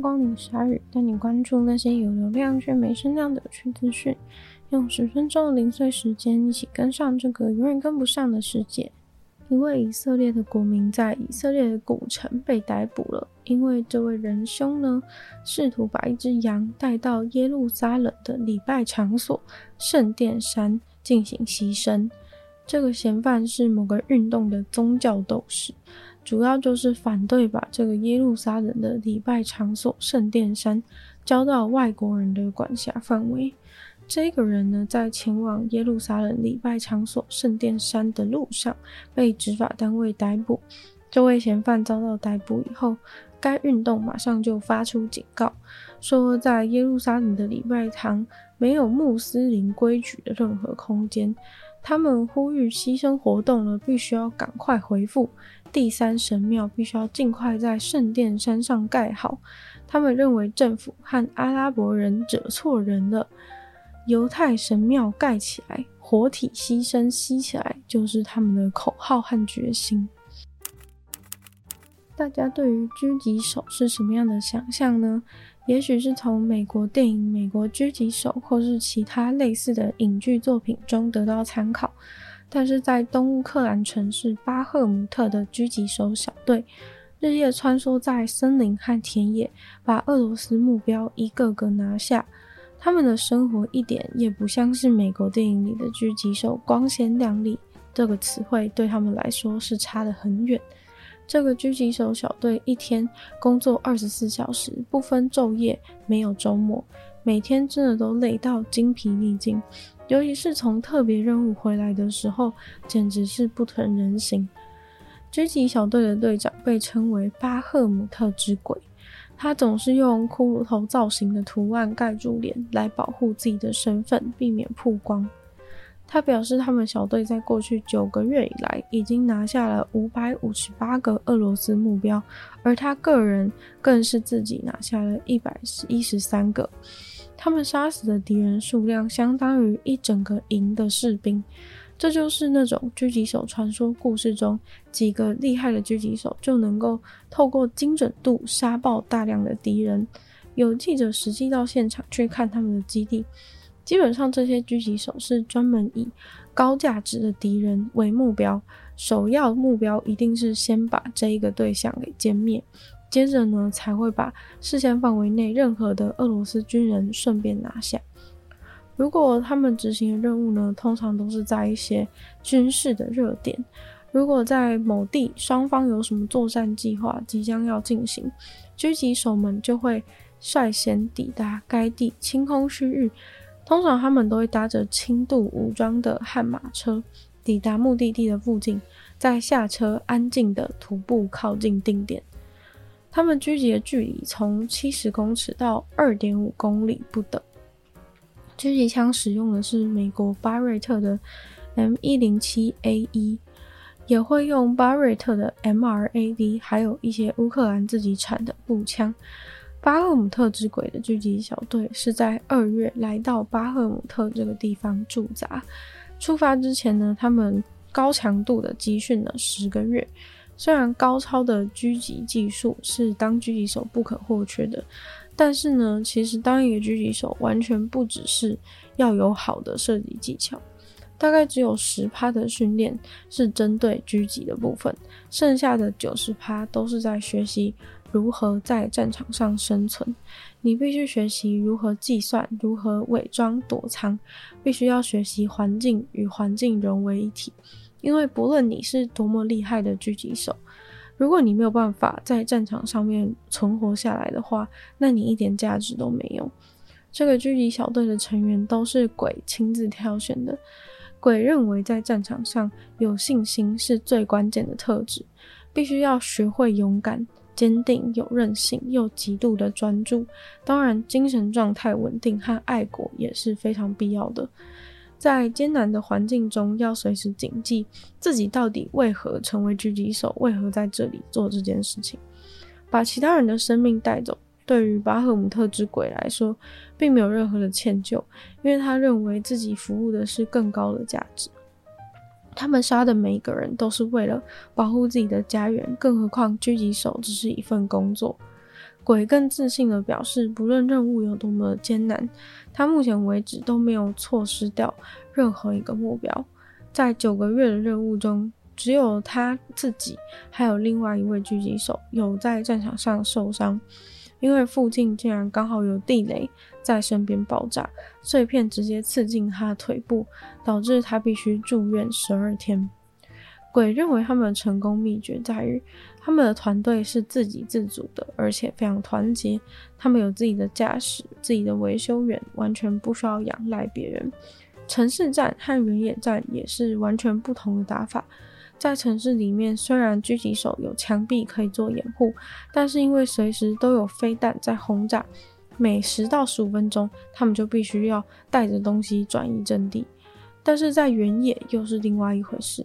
光临鲨鱼，带你关注那些有流量却没声量的有趣资讯。用十分钟的零碎时间，一起跟上这个永远跟不上的世界。一位以色列的国民在以色列的古城被逮捕了，因为这位仁兄呢，试图把一只羊带到耶路撒冷的礼拜场所圣殿山进行牺牲。这个嫌犯是某个运动的宗教斗士，主要就是反对把这个耶路撒冷的礼拜场所圣殿山交到外国人的管辖范围。这个人呢，在前往耶路撒冷礼拜场所圣殿山的路上被执法单位逮捕。这位嫌犯遭到逮捕以后，该运动马上就发出警告，说在耶路撒冷的礼拜堂没有穆斯林规矩的任何空间。他们呼吁牺牲活动呢，必须要赶快回复。第三神庙必须要尽快在圣殿山上盖好。他们认为政府和阿拉伯人惹错人了。犹太神庙盖起来，活体牺牲吸起来，就是他们的口号和决心。大家对于狙击手是什么样的想象呢？也许是从美国电影《美国狙击手》或是其他类似的影剧作品中得到参考。但是在东乌克兰城市巴赫姆特的狙击手小队，日夜穿梭在森林和田野，把俄罗斯目标一个个拿下。他们的生活一点也不像是美国电影里的狙击手光鲜亮丽，这个词汇对他们来说是差得很远。这个狙击手小队一天工作二十四小时，不分昼夜，没有周末，每天真的都累到精疲力尽。尤其是从特别任务回来的时候，简直是不成人形。狙击小队的队长被称为巴赫姆特之鬼。他总是用骷髅头造型的图案盖住脸，来保护自己的身份，避免曝光。他表示，他们小队在过去九个月以来，已经拿下了五百五十八个俄罗斯目标，而他个人更是自己拿下了一百一十三个。他们杀死的敌人数量，相当于一整个营的士兵。这就是那种狙击手传说故事中几个厉害的狙击手就能够透过精准度杀爆大量的敌人。有记者实际到现场去看他们的基地，基本上这些狙击手是专门以高价值的敌人为目标，首要目标一定是先把这一个对象给歼灭，接着呢才会把视线范围内任何的俄罗斯军人顺便拿下。如果他们执行的任务呢，通常都是在一些军事的热点。如果在某地双方有什么作战计划即将要进行，狙击手们就会率先抵达该地，清空区域。通常他们都会搭着轻度武装的悍马车抵达目的地的附近，再下车安静的徒步靠近定点。他们狙击的距离从七十公尺到二点五公里不等。狙击枪使用的是美国巴瑞特的 M 一零七 A 一，也会用巴瑞特的 MRAD，还有一些乌克兰自己产的步枪。巴赫姆特之鬼的狙击小队是在二月来到巴赫姆特这个地方驻扎。出发之前呢，他们高强度的集训了十个月。虽然高超的狙击技术是当狙击手不可或缺的。但是呢，其实当一个狙击手完全不只是要有好的射击技巧，大概只有十趴的训练是针对狙击的部分，剩下的九十趴都是在学习如何在战场上生存。你必须学习如何计算，如何伪装躲藏，必须要学习环境与环境融为一体，因为不论你是多么厉害的狙击手。如果你没有办法在战场上面存活下来的话，那你一点价值都没有。这个狙击小队的成员都是鬼亲自挑选的。鬼认为在战场上有信心是最关键的特质，必须要学会勇敢、坚定、有韧性又极度的专注。当然，精神状态稳定和爱国也是非常必要的。在艰难的环境中，要随时谨记自己到底为何成为狙击手，为何在这里做这件事情。把其他人的生命带走，对于巴赫姆特之鬼来说，并没有任何的歉疚，因为他认为自己服务的是更高的价值。他们杀的每一个人都是为了保护自己的家园，更何况狙击手只是一份工作。鬼更自信地表示，不论任务有多么艰难，他目前为止都没有错失掉任何一个目标。在九个月的任务中，只有他自己还有另外一位狙击手有在战场上受伤，因为附近竟然刚好有地雷在身边爆炸，碎片直接刺进他的腿部，导致他必须住院十二天。鬼认为他们的成功秘诀在于，他们的团队是自给自足的，而且非常团结。他们有自己的驾驶、自己的维修员，完全不需要仰赖别人。城市战和原野战也是完全不同的打法。在城市里面，虽然狙击手有墙壁可以做掩护，但是因为随时都有飞弹在轰炸，每十到十五分钟，他们就必须要带着东西转移阵地。但是在原野又是另外一回事。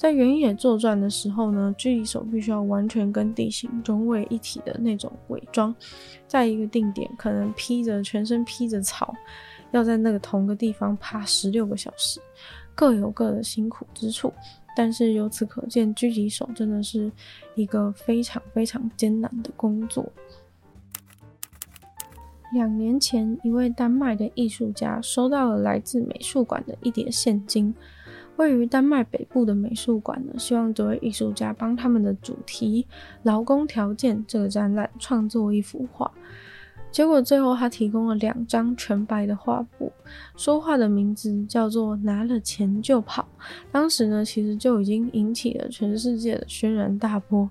在原野作战的时候呢，狙击手必须要完全跟地形融为一体的那种伪装，在一个定点可能披着全身披着草，要在那个同个地方爬十六个小时，各有各的辛苦之处。但是由此可见，狙击手真的是一个非常非常艰难的工作。两年前，一位丹麦的艺术家收到了来自美术馆的一叠现金。位于丹麦北部的美术馆呢，希望这位艺术家帮他们的主题“劳工条件”这个展览创作一幅画。结果最后他提供了两张全白的画布，说画的名字叫做“拿了钱就跑”。当时呢，其实就已经引起了全世界的轩然大波。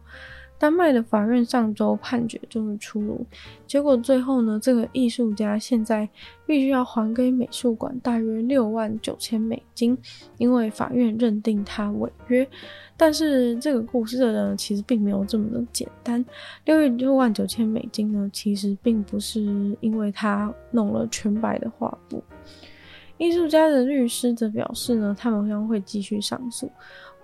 丹麦的法院上周判决终于出炉，结果最后呢，这个艺术家现在必须要还给美术馆大约六万九千美金，因为法院认定他违约。但是这个故事的呢，其实并没有这么的简单。六月六万九千美金呢，其实并不是因为他弄了全白的画布。艺术家的律师则表示呢，他们将会继续上诉。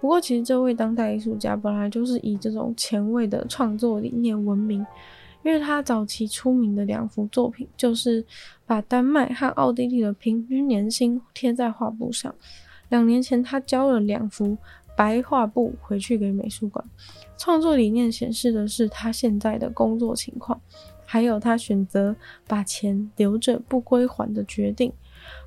不过，其实这位当代艺术家本来就是以这种前卫的创作理念闻名，因为他早期出名的两幅作品就是把丹麦和奥地利的平均年薪贴在画布上。两年前，他交了两幅白画布回去给美术馆。创作理念显示的是他现在的工作情况，还有他选择把钱留着不归还的决定。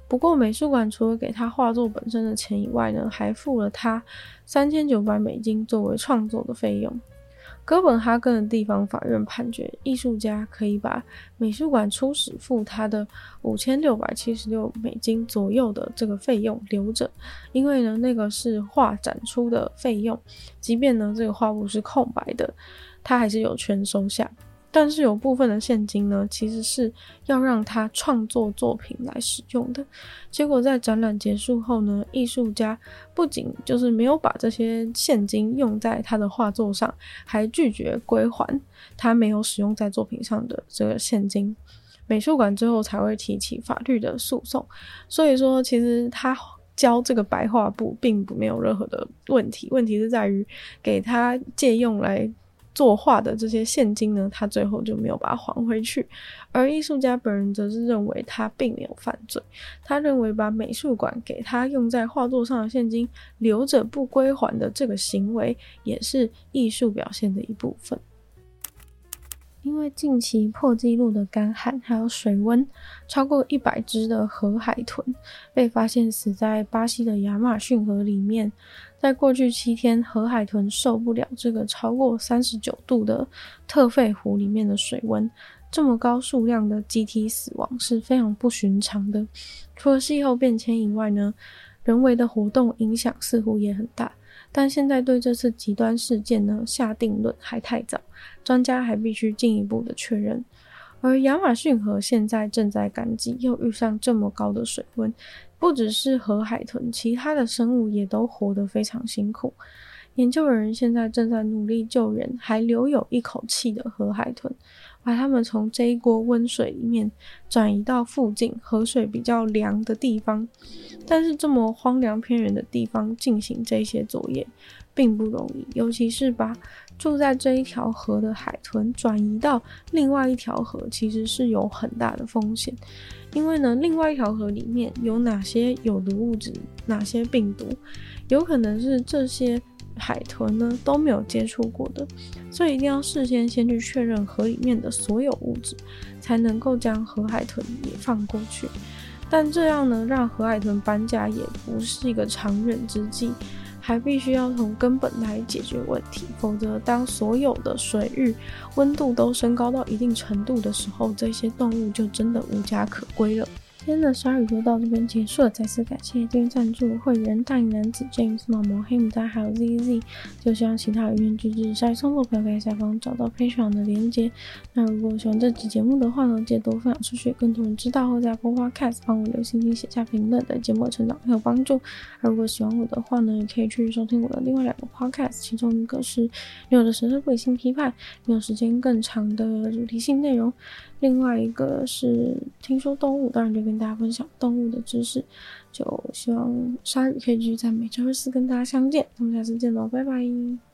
不过，美术馆除了给他画作本身的钱以外呢，还付了他三千九百美金作为创作的费用。哥本哈根的地方法院判决，艺术家可以把美术馆初始付他的五千六百七十六美金左右的这个费用留着，因为呢，那个是画展出的费用，即便呢这个画布是空白的，他还是有权收下。但是有部分的现金呢，其实是要让他创作作品来使用的。结果在展览结束后呢，艺术家不仅就是没有把这些现金用在他的画作上，还拒绝归还他没有使用在作品上的这个现金。美术馆最后才会提起法律的诉讼。所以说，其实他交这个白画布并不没有任何的问题，问题是在于给他借用来。作画的这些现金呢，他最后就没有把它还回去，而艺术家本人则是认为他并没有犯罪。他认为把美术馆给他用在画作上的现金留着不归还的这个行为，也是艺术表现的一部分。因为近期破纪录的干旱还有水温，超过一百只的河海豚被发现死在巴西的亚马逊河里面。在过去七天，河海豚受不了这个超过三十九度的特费湖里面的水温，这么高数量的集体死亡是非常不寻常的。除了气候变迁以外呢，人为的活动影响似乎也很大。但现在对这次极端事件呢，下定论还太早，专家还必须进一步的确认。而亚马逊河现在正在干季，又遇上这么高的水温。不只是河海豚，其他的生物也都活得非常辛苦。研究人员现在正在努力救援还留有一口气的河海豚，把它们从这一锅温水里面转移到附近河水比较凉的地方。但是这么荒凉偏远的地方进行这些作业并不容易，尤其是把住在这一条河的海豚转移到另外一条河，其实是有很大的风险。因为呢，另外一条河里面有哪些有毒物质，哪些病毒，有可能是这些海豚呢都没有接触过的，所以一定要事先先去确认河里面的所有物质，才能够将河海豚也放过去。但这样呢，让河海豚搬家也不是一个长远之计，还必须要从根本来解决问题。否则，当所有的水域温度都升高到一定程度的时候，这些动物就真的无家可归了。今天的鲨鱼就到这边结束了，再次感谢订阅赞助会员大影男子 James、毛毛黑牡丹还有 ZZ，就希望其他有愿支持鲨鱼创作朋友可以在下方找到分享的连接。那如果喜欢这期节目的话呢，记得多分享出去，更多人知道，后在 Apple Podcast 帮我留星星、写下评论，对节目成长很有帮助。而如果喜欢我的话呢，也可以去收听我的另外两个 Podcast，其中一个是《女友的神圣不理性批判》，没有时间更长的主题性内容。另外一个是听说动物，当然就跟大家分享动物的知识，就希望鲨鱼可以继续在每周四跟大家相见，那么下次见喽，拜拜。